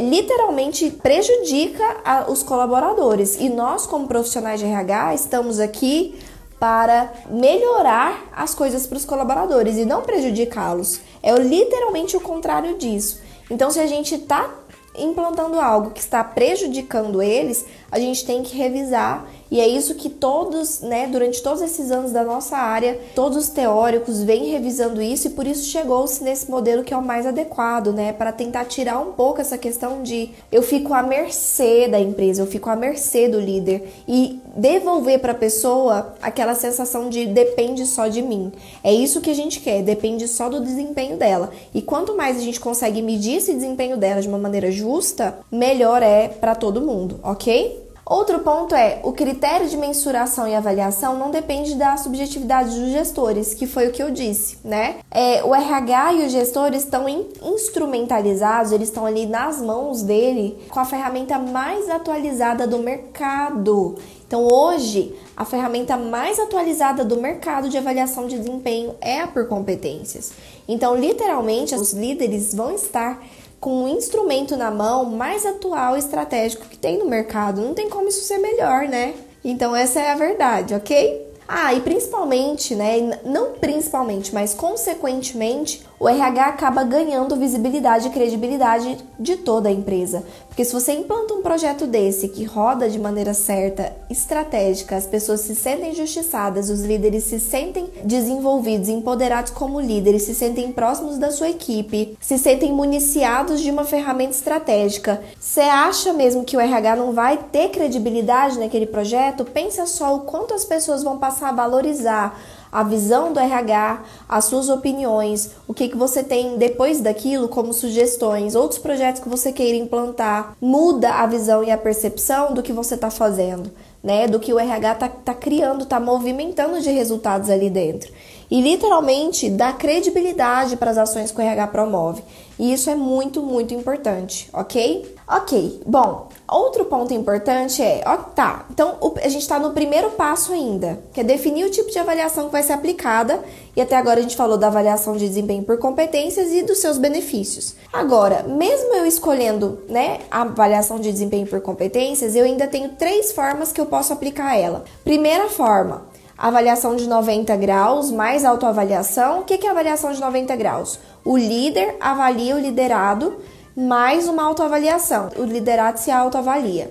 S1: literalmente prejudica a, os colaboradores. E nós, como profissionais de RH, estamos aqui para melhorar as coisas para os colaboradores e não prejudicá-los. É literalmente o contrário disso. Então, se a gente está implantando algo que está prejudicando eles, a gente tem que revisar e é isso que todos, né, durante todos esses anos da nossa área, todos os teóricos vêm revisando isso e por isso chegou-se nesse modelo que é o mais adequado, né, para tentar tirar um pouco essa questão de eu fico à mercê da empresa, eu fico à mercê do líder e devolver para a pessoa aquela sensação de depende só de mim. É isso que a gente quer, depende só do desempenho dela. E quanto mais a gente consegue medir esse desempenho dela de uma maneira justa, melhor é para todo mundo, ok? Outro ponto é o critério de mensuração e avaliação não depende da subjetividade dos gestores, que foi o que eu disse, né? É, o RH e os gestores estão instrumentalizados, eles estão ali nas mãos dele com a ferramenta mais atualizada do mercado. Então, hoje, a ferramenta mais atualizada do mercado de avaliação de desempenho é a por competências. Então, literalmente, os líderes vão estar com um instrumento na mão mais atual e estratégico que tem no mercado. Não tem como isso ser melhor, né? Então essa é a verdade, ok? Ah, e principalmente, né? Não principalmente, mas consequentemente, o RH acaba ganhando visibilidade e credibilidade de toda a empresa. Porque se você implanta um projeto desse que roda de maneira certa, estratégica, as pessoas se sentem justiçadas, os líderes se sentem desenvolvidos, empoderados como líderes, se sentem próximos da sua equipe, se sentem municiados de uma ferramenta estratégica. Você acha mesmo que o RH não vai ter credibilidade naquele projeto? Pensa só o quanto as pessoas vão passar a valorizar a visão do RH, as suas opiniões, o que, que você tem depois daquilo como sugestões, outros projetos que você queira implantar. Muda a visão e a percepção do que você está fazendo, né? Do que o RH está tá criando, está movimentando de resultados ali dentro e literalmente dá credibilidade para as ações que o RH promove. E isso é muito, muito importante, ok? Ok, bom, outro ponto importante é, ó, tá, então a gente está no primeiro passo ainda, que é definir o tipo de avaliação que vai ser aplicada, e até agora a gente falou da avaliação de desempenho por competências e dos seus benefícios. Agora, mesmo eu escolhendo, né, a avaliação de desempenho por competências, eu ainda tenho três formas que eu posso aplicar ela. Primeira forma, avaliação de 90 graus mais autoavaliação. O que é avaliação de 90 graus? O líder avalia o liderado mais uma autoavaliação. O liderado se autoavalia.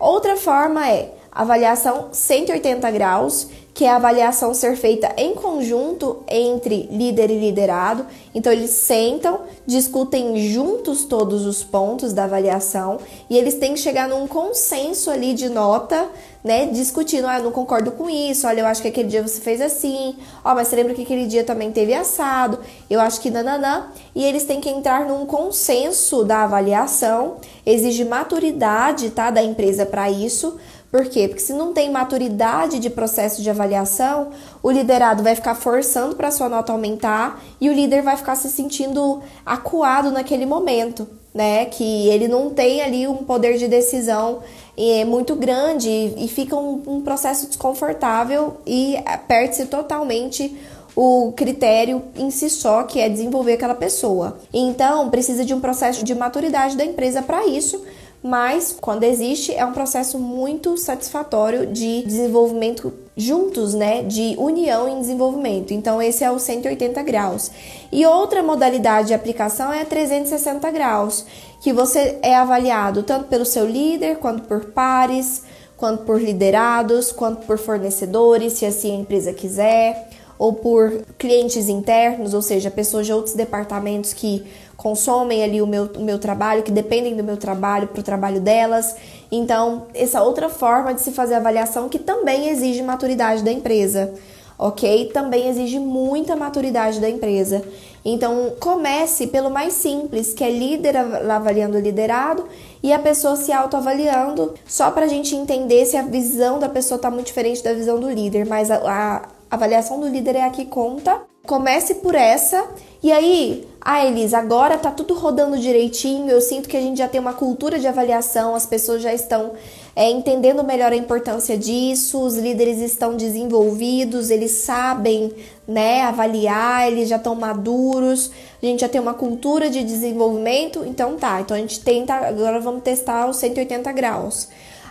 S1: Outra forma é avaliação 180 graus, que é a avaliação ser feita em conjunto entre líder e liderado. Então eles sentam, discutem juntos todos os pontos da avaliação e eles têm que chegar num consenso ali de nota, né, discutindo, ah, eu não concordo com isso, olha, eu acho que aquele dia você fez assim, ó, mas você lembra que aquele dia também teve assado, eu acho que nananã, e eles têm que entrar num consenso da avaliação, exige maturidade, tá, da empresa para isso, por quê? Porque se não tem maturidade de processo de avaliação, o liderado vai ficar forçando para sua nota aumentar e o líder vai ficar se sentindo acuado naquele momento, né? Que ele não tem ali um poder de decisão é muito grande e fica um, um processo desconfortável e perde-se totalmente o critério em si só, que é desenvolver aquela pessoa. Então, precisa de um processo de maturidade da empresa para isso mas quando existe é um processo muito satisfatório de desenvolvimento juntos, né, de união em desenvolvimento. Então esse é o 180 graus. E outra modalidade de aplicação é a 360 graus, que você é avaliado tanto pelo seu líder quanto por pares, quanto por liderados, quanto por fornecedores, se assim a empresa quiser, ou por clientes internos, ou seja, pessoas de outros departamentos que consomem ali o meu, o meu trabalho, que dependem do meu trabalho para o trabalho delas. Então, essa outra forma de se fazer avaliação que também exige maturidade da empresa, ok? Também exige muita maturidade da empresa. Então, comece pelo mais simples, que é líder avaliando o liderado e a pessoa se autoavaliando, só para a gente entender se a visão da pessoa está muito diferente da visão do líder, mas a, a avaliação do líder é a que conta. Comece por essa e aí ah, Elisa, agora tá tudo rodando direitinho. Eu sinto que a gente já tem uma cultura de avaliação, as pessoas já estão é, entendendo melhor a importância disso, os líderes estão desenvolvidos, eles sabem né, avaliar, eles já estão maduros, a gente já tem uma cultura de desenvolvimento. Então tá, então a gente tenta, agora vamos testar os 180 graus.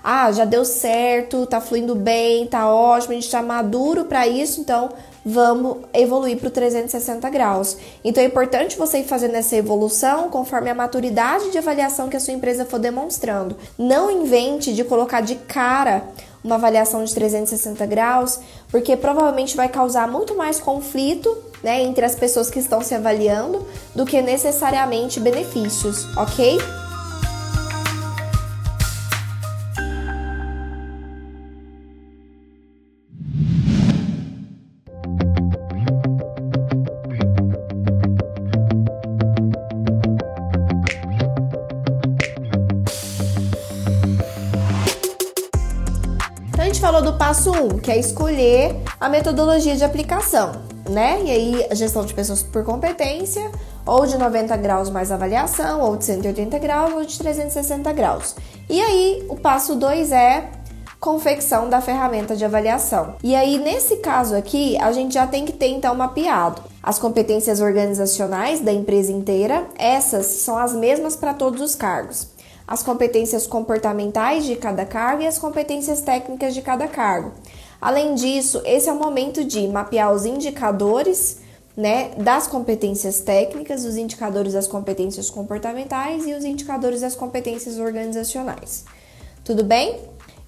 S1: Ah, já deu certo, tá fluindo bem, tá ótimo, a gente tá maduro para isso, então vamos evoluir para o 360 graus. Então é importante você ir fazendo essa evolução conforme a maturidade de avaliação que a sua empresa for demonstrando. Não invente de colocar de cara uma avaliação de 360 graus, porque provavelmente vai causar muito mais conflito né, entre as pessoas que estão se avaliando do que necessariamente benefícios, ok? Passo 1, um, que é escolher a metodologia de aplicação, né? E aí, a gestão de pessoas por competência, ou de 90 graus mais avaliação, ou de 180 graus, ou de 360 graus. E aí, o passo 2 é confecção da ferramenta de avaliação. E aí, nesse caso aqui, a gente já tem que ter então mapeado as competências organizacionais da empresa inteira, essas são as mesmas para todos os cargos. As competências comportamentais de cada cargo e as competências técnicas de cada cargo. Além disso, esse é o momento de mapear os indicadores né, das competências técnicas, os indicadores das competências comportamentais e os indicadores das competências organizacionais. Tudo bem?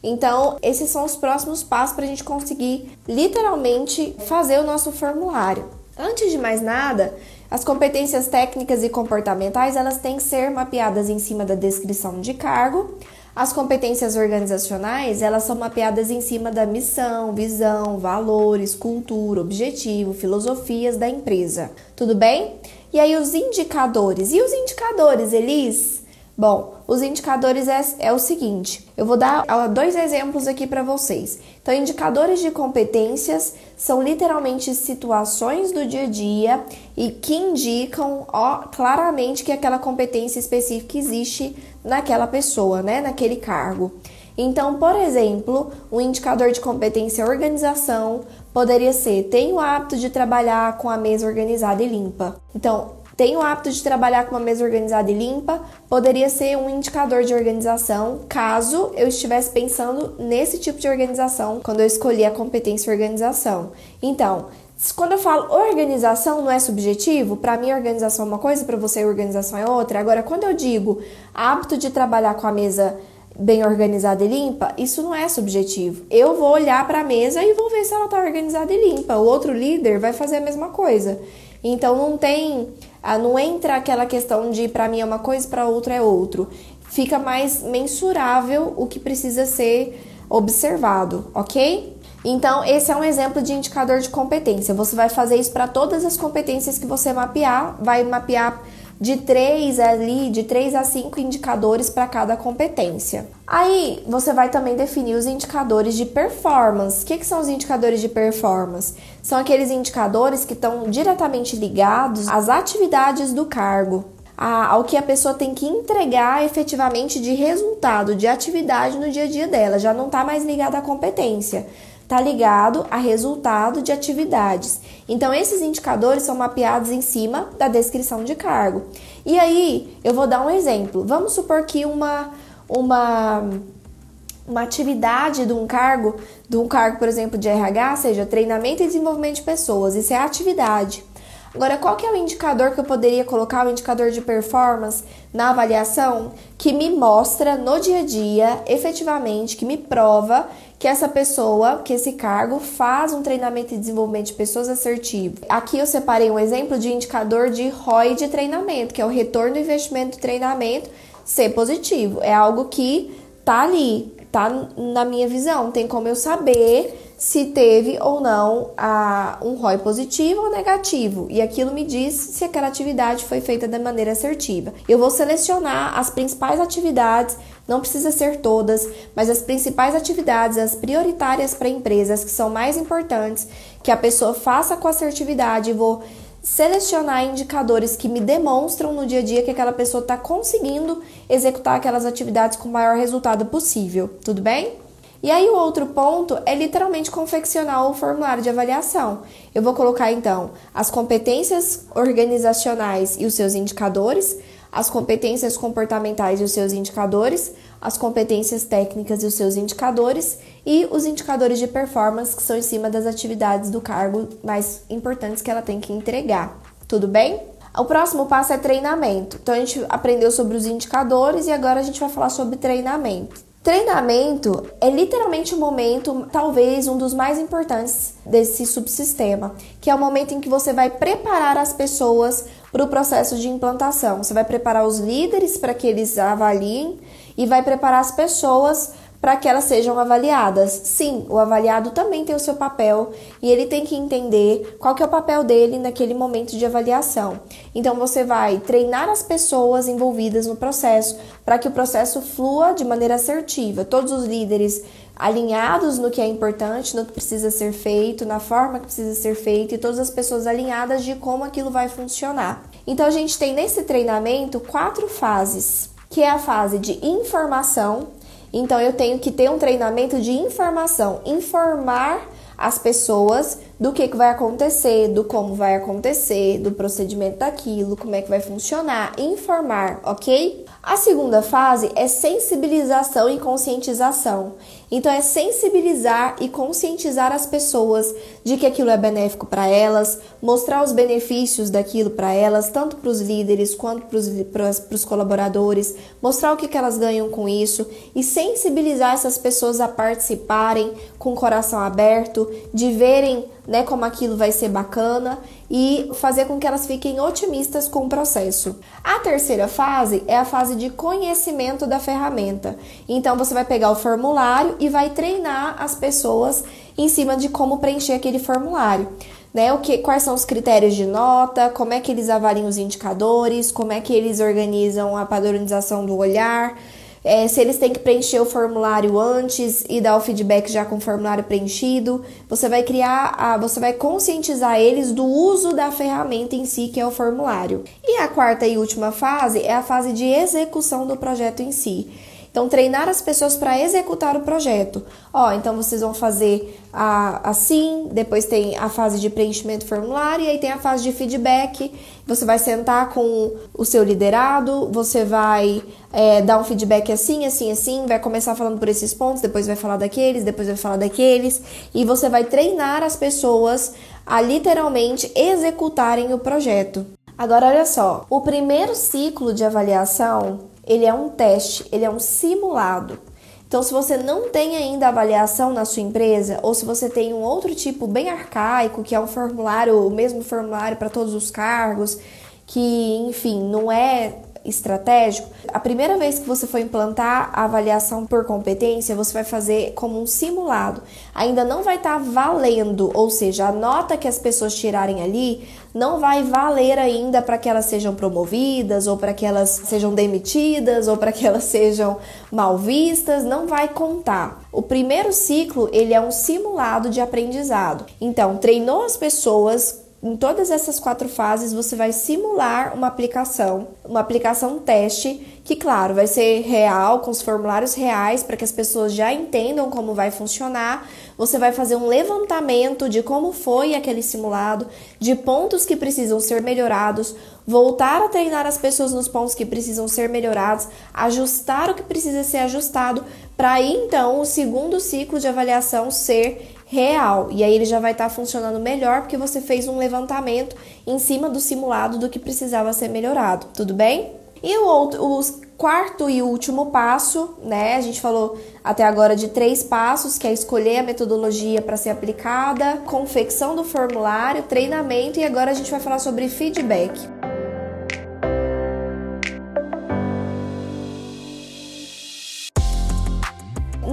S1: Então, esses são os próximos passos para a gente conseguir literalmente fazer o nosso formulário. Antes de mais nada, as competências técnicas e comportamentais elas têm que ser mapeadas em cima da descrição de cargo. As competências organizacionais elas são mapeadas em cima da missão, visão, valores, cultura, objetivo, filosofias da empresa. Tudo bem? E aí os indicadores. E os indicadores, Elis? Bom, os indicadores é, é, o seguinte: eu vou dar dois exemplos aqui para vocês. Então, indicadores de competências são literalmente situações do dia a dia e que indicam ó, claramente que aquela competência específica existe naquela pessoa, né, naquele cargo. Então, por exemplo, um indicador de competência organização poderia ser: tenho o hábito de trabalhar com a mesa organizada e limpa. Então, tem o hábito de trabalhar com uma mesa organizada e limpa, poderia ser um indicador de organização, caso eu estivesse pensando nesse tipo de organização quando eu escolhi a competência organização. Então, quando eu falo organização não é subjetivo, para mim organização é uma coisa, para você organização é outra. Agora, quando eu digo hábito de trabalhar com a mesa bem organizada e limpa, isso não é subjetivo. Eu vou olhar para a mesa e vou ver se ela está organizada e limpa. O outro líder vai fazer a mesma coisa. Então não tem, ah, não entra aquela questão de para mim é uma coisa, para outro é outro. Fica mais mensurável o que precisa ser observado, ok? Então, esse é um exemplo de indicador de competência. Você vai fazer isso para todas as competências que você mapear, vai mapear de 3 ali, de 3 a 5 indicadores para cada competência. Aí você vai também definir os indicadores de performance. O que, que são os indicadores de performance? São aqueles indicadores que estão diretamente ligados às atividades do cargo. Ao que a pessoa tem que entregar efetivamente de resultado, de atividade no dia a dia dela, já não está mais ligada à competência está ligado a resultado de atividades. Então, esses indicadores são mapeados em cima da descrição de cargo. E aí, eu vou dar um exemplo. Vamos supor que uma, uma, uma atividade de um cargo, de um cargo, por exemplo, de RH, seja treinamento e desenvolvimento de pessoas. Isso é atividade. Agora, qual que é o indicador que eu poderia colocar, o indicador de performance na avaliação que me mostra no dia a dia, efetivamente, que me prova que essa pessoa, que esse cargo faz um treinamento e desenvolvimento de pessoas assertivo. Aqui eu separei um exemplo de indicador de ROI de treinamento, que é o retorno do investimento de treinamento ser positivo. É algo que tá ali, tá na minha visão, tem como eu saber se teve ou não a, um ROI positivo ou negativo. E aquilo me diz se aquela atividade foi feita da maneira assertiva. Eu vou selecionar as principais atividades, não precisa ser todas, mas as principais atividades, as prioritárias para empresas que são mais importantes, que a pessoa faça com assertividade vou selecionar indicadores que me demonstram no dia a dia que aquela pessoa está conseguindo executar aquelas atividades com o maior resultado possível. Tudo bem? E aí o outro ponto é literalmente confeccionar o formulário de avaliação. Eu vou colocar então as competências organizacionais e os seus indicadores, as competências comportamentais e os seus indicadores, as competências técnicas e os seus indicadores e os indicadores de performance que são em cima das atividades do cargo mais importantes que ela tem que entregar. Tudo bem? O próximo passo é treinamento. Então a gente aprendeu sobre os indicadores e agora a gente vai falar sobre treinamento. Treinamento é literalmente o momento, talvez um dos mais importantes desse subsistema, que é o momento em que você vai preparar as pessoas para o processo de implantação. Você vai preparar os líderes para que eles avaliem e vai preparar as pessoas para que elas sejam avaliadas. Sim, o avaliado também tem o seu papel e ele tem que entender qual que é o papel dele naquele momento de avaliação. Então você vai treinar as pessoas envolvidas no processo para que o processo flua de maneira assertiva. Todos os líderes alinhados no que é importante, no que precisa ser feito, na forma que precisa ser feito e todas as pessoas alinhadas de como aquilo vai funcionar. Então a gente tem nesse treinamento quatro fases, que é a fase de informação. Então eu tenho que ter um treinamento de informação, informar as pessoas do que, que vai acontecer, do como vai acontecer, do procedimento daquilo, como é que vai funcionar, informar, ok? A segunda fase é sensibilização e conscientização. Então, é sensibilizar e conscientizar as pessoas de que aquilo é benéfico para elas, mostrar os benefícios daquilo para elas, tanto para os líderes quanto para os colaboradores, mostrar o que, que elas ganham com isso e sensibilizar essas pessoas a participarem com o coração aberto, de verem né, como aquilo vai ser bacana e fazer com que elas fiquem otimistas com o processo. A terceira fase é a fase de conhecimento da ferramenta. Então você vai pegar o formulário e vai treinar as pessoas em cima de como preencher aquele formulário. Né, o que, quais são os critérios de nota, como é que eles avaliam os indicadores, como é que eles organizam a padronização do olhar, é, se eles têm que preencher o formulário antes e dar o feedback já com o formulário preenchido, você vai criar, a, você vai conscientizar eles do uso da ferramenta em si, que é o formulário. E a quarta e última fase é a fase de execução do projeto em si. Então, treinar as pessoas para executar o projeto. Ó, então vocês vão fazer a, assim, depois tem a fase de preenchimento formulário e aí tem a fase de feedback. Você vai sentar com o seu liderado, você vai é, dar um feedback assim, assim, assim, vai começar falando por esses pontos, depois vai falar daqueles, depois vai falar daqueles, e você vai treinar as pessoas a literalmente executarem o projeto. Agora, olha só, o primeiro ciclo de avaliação ele é um teste, ele é um simulado. Então, se você não tem ainda avaliação na sua empresa, ou se você tem um outro tipo bem arcaico, que é um formulário, o mesmo formulário para todos os cargos, que, enfim, não é estratégico, a primeira vez que você for implantar a avaliação por competência, você vai fazer como um simulado. Ainda não vai estar tá valendo, ou seja, a nota que as pessoas tirarem ali não vai valer ainda para que elas sejam promovidas, ou para que elas sejam demitidas, ou para que elas sejam mal vistas, não vai contar. O primeiro ciclo, ele é um simulado de aprendizado. Então, treinou as pessoas em todas essas quatro fases, você vai simular uma aplicação, uma aplicação teste, que, claro, vai ser real, com os formulários reais, para que as pessoas já entendam como vai funcionar. Você vai fazer um levantamento de como foi aquele simulado, de pontos que precisam ser melhorados, voltar a treinar as pessoas nos pontos que precisam ser melhorados, ajustar o que precisa ser ajustado, para então o segundo ciclo de avaliação ser real. E aí ele já vai estar tá funcionando melhor porque você fez um levantamento em cima do simulado do que precisava ser melhorado, tudo bem? E o outro, o quarto e último passo, né? A gente falou até agora de três passos, que é escolher a metodologia para ser aplicada, confecção do formulário, treinamento e agora a gente vai falar sobre feedback.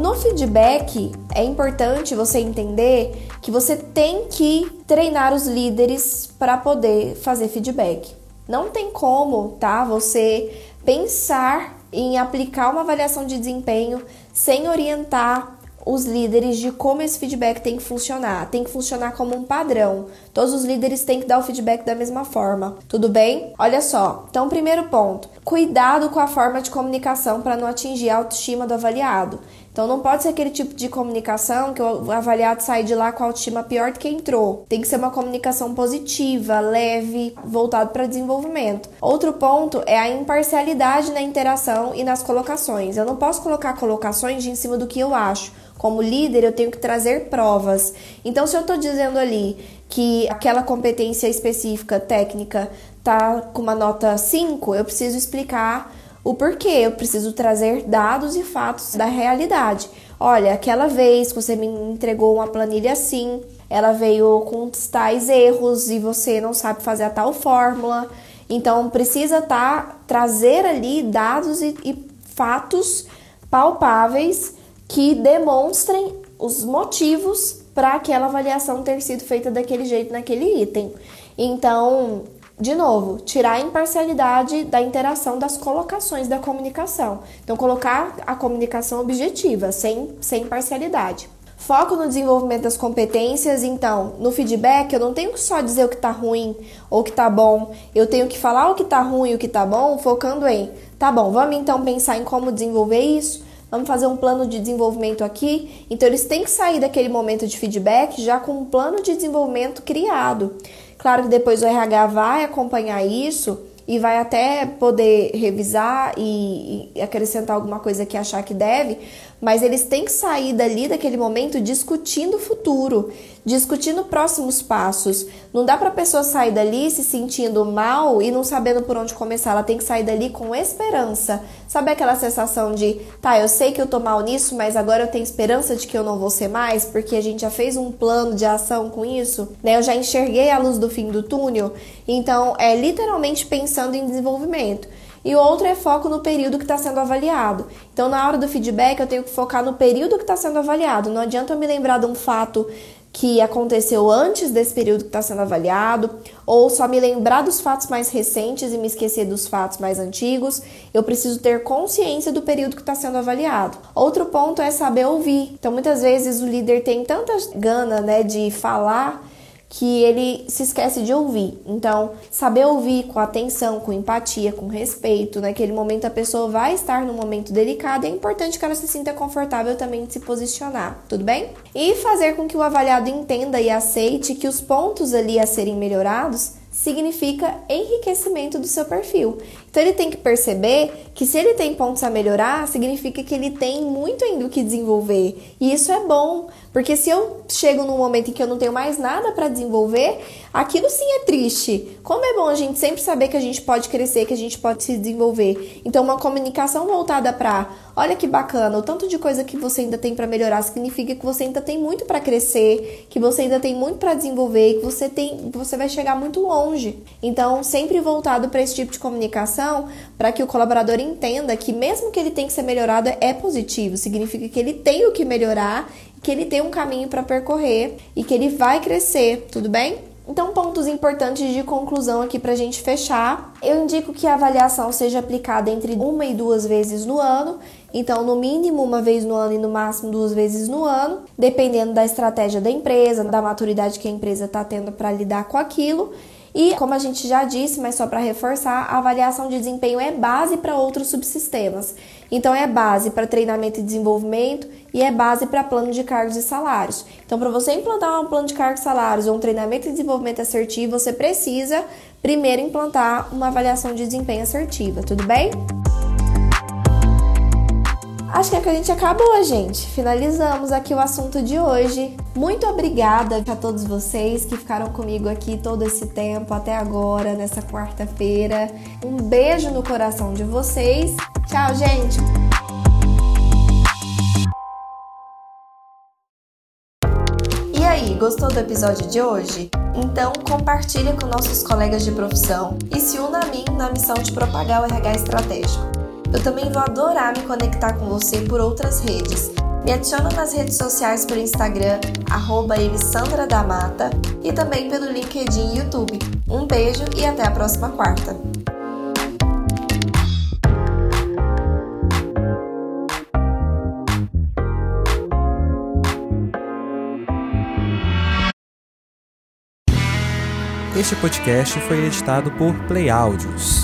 S1: No feedback, é importante você entender que você tem que treinar os líderes para poder fazer feedback. Não tem como, tá? Você pensar em aplicar uma avaliação de desempenho sem orientar os líderes de como esse feedback tem que funcionar. Tem que funcionar como um padrão. Todos os líderes têm que dar o feedback da mesma forma. Tudo bem? Olha só. Então, primeiro ponto: cuidado com a forma de comunicação para não atingir a autoestima do avaliado. Então não pode ser aquele tipo de comunicação que o avaliado sai de lá com a autoestima pior do que entrou. Tem que ser uma comunicação positiva, leve, voltado para desenvolvimento. Outro ponto é a imparcialidade na interação e nas colocações. Eu não posso colocar colocações de em cima do que eu acho. Como líder, eu tenho que trazer provas. Então, se eu estou dizendo ali que aquela competência específica, técnica, tá com uma nota 5, eu preciso explicar o porquê. Eu preciso trazer dados e fatos da realidade. Olha, aquela vez que você me entregou uma planilha assim, ela veio com tais erros e você não sabe fazer a tal fórmula. Então precisa tá, trazer ali dados e, e fatos palpáveis que demonstrem os motivos para aquela avaliação ter sido feita daquele jeito naquele item. Então, De novo, tirar a imparcialidade da interação das colocações da comunicação. Então, colocar a comunicação objetiva, sem, sem parcialidade. Foco no desenvolvimento das competências, então, no feedback, eu não tenho que só dizer o que tá ruim ou o que tá bom, eu tenho que falar o que tá ruim e o que tá bom, focando em, tá bom, vamos então pensar em como desenvolver isso, vamos fazer um plano de desenvolvimento aqui. Então, eles têm que sair daquele momento de feedback já com um plano de desenvolvimento criado. Claro que depois o RH vai acompanhar isso e vai até poder revisar e, e, acrescentar alguma coisa que achar que deve, mas eles têm que sair dali daquele momento discutindo o futuro, discutindo próximos passos. Não dá para a pessoa sair dali se sentindo mal e não sabendo por onde começar. Ela tem que sair dali com esperança. Sabe aquela sensação de, tá, eu sei que eu tô mal nisso, mas agora eu tenho esperança de que eu não vou ser mais, porque a gente já fez um plano de ação com isso, né? Eu já enxerguei a luz do fim do túnel. Então, é literalmente pensando em desenvolvimento e o outro é foco no período que está sendo avaliado. Então, na hora do feedback, eu tenho que focar no período que está sendo avaliado. Não adianta eu me lembrar de um fato que aconteceu antes desse período que está sendo avaliado, ou só me lembrar dos fatos mais recentes e me esquecer dos fatos mais antigos. Eu preciso ter consciência do período que está sendo avaliado. Outro ponto é saber ouvir. Então, muitas vezes o líder tem tanta gana né, de falar que ele se esquece de ouvir. Então, saber ouvir com atenção, com empatia, com respeito, naquele momento a pessoa vai estar num momento delicado, é importante que ela se sinta confortável também de se posicionar, tudo bem? E fazer com que o avaliado entenda e aceite que os pontos ali a serem melhorados significa enriquecimento do seu perfil. Então ele tem que perceber que se ele tem pontos a melhorar, significa que ele tem muito ainda o que desenvolver. E isso é bom, porque se eu chego num momento em que eu não tenho mais nada para desenvolver, aquilo sim é triste. Como é bom a gente sempre saber que a gente pode crescer, que a gente pode se desenvolver. Então uma comunicação voltada para, olha que bacana, o tanto de coisa que você ainda tem para melhorar significa que você ainda tem muito para crescer, que você ainda tem muito para desenvolver, que você tem, você vai chegar muito longe. Então, sempre voltado para esse tipo de comunicação, para que o colaborador entenda que mesmo que ele tem que ser melhorado é positivo, significa que ele tem o que melhorar, que ele tem um caminho para percorrer e que ele vai crescer, tudo bem? Então, pontos importantes de conclusão aqui para a gente fechar. Eu indico que a avaliação seja aplicada entre uma e duas vezes no ano. Então, no mínimo uma vez no ano e no máximo duas vezes no ano, dependendo da estratégia da empresa, da maturidade que a empresa está tendo para lidar com aquilo. E, como a gente já disse, mas só para reforçar, a avaliação de desempenho é base para outros subsistemas. Então, é base para treinamento e desenvolvimento e é base para plano de cargos e salários. Então, para você implantar um plano de cargos e salários ou um treinamento e desenvolvimento assertivo, você precisa primeiro implantar uma avaliação de desempenho assertiva, tudo bem? Acho que é que a gente acabou, gente. Finalizamos aqui o assunto de hoje. Muito obrigada a todos vocês que ficaram comigo aqui todo esse tempo até agora, nessa quarta-feira. Um beijo no coração de vocês. Tchau, gente! E aí, gostou do episódio de hoje? Então compartilhe com nossos colegas de profissão e se una a mim na missão de propagar o RH estratégico. Eu também vou adorar me conectar com você por outras redes. Me adiciona nas redes sociais pelo Instagram, arroba e também pelo LinkedIn e YouTube. Um beijo e até a próxima quarta!
S2: Este podcast foi editado por Play Áudios.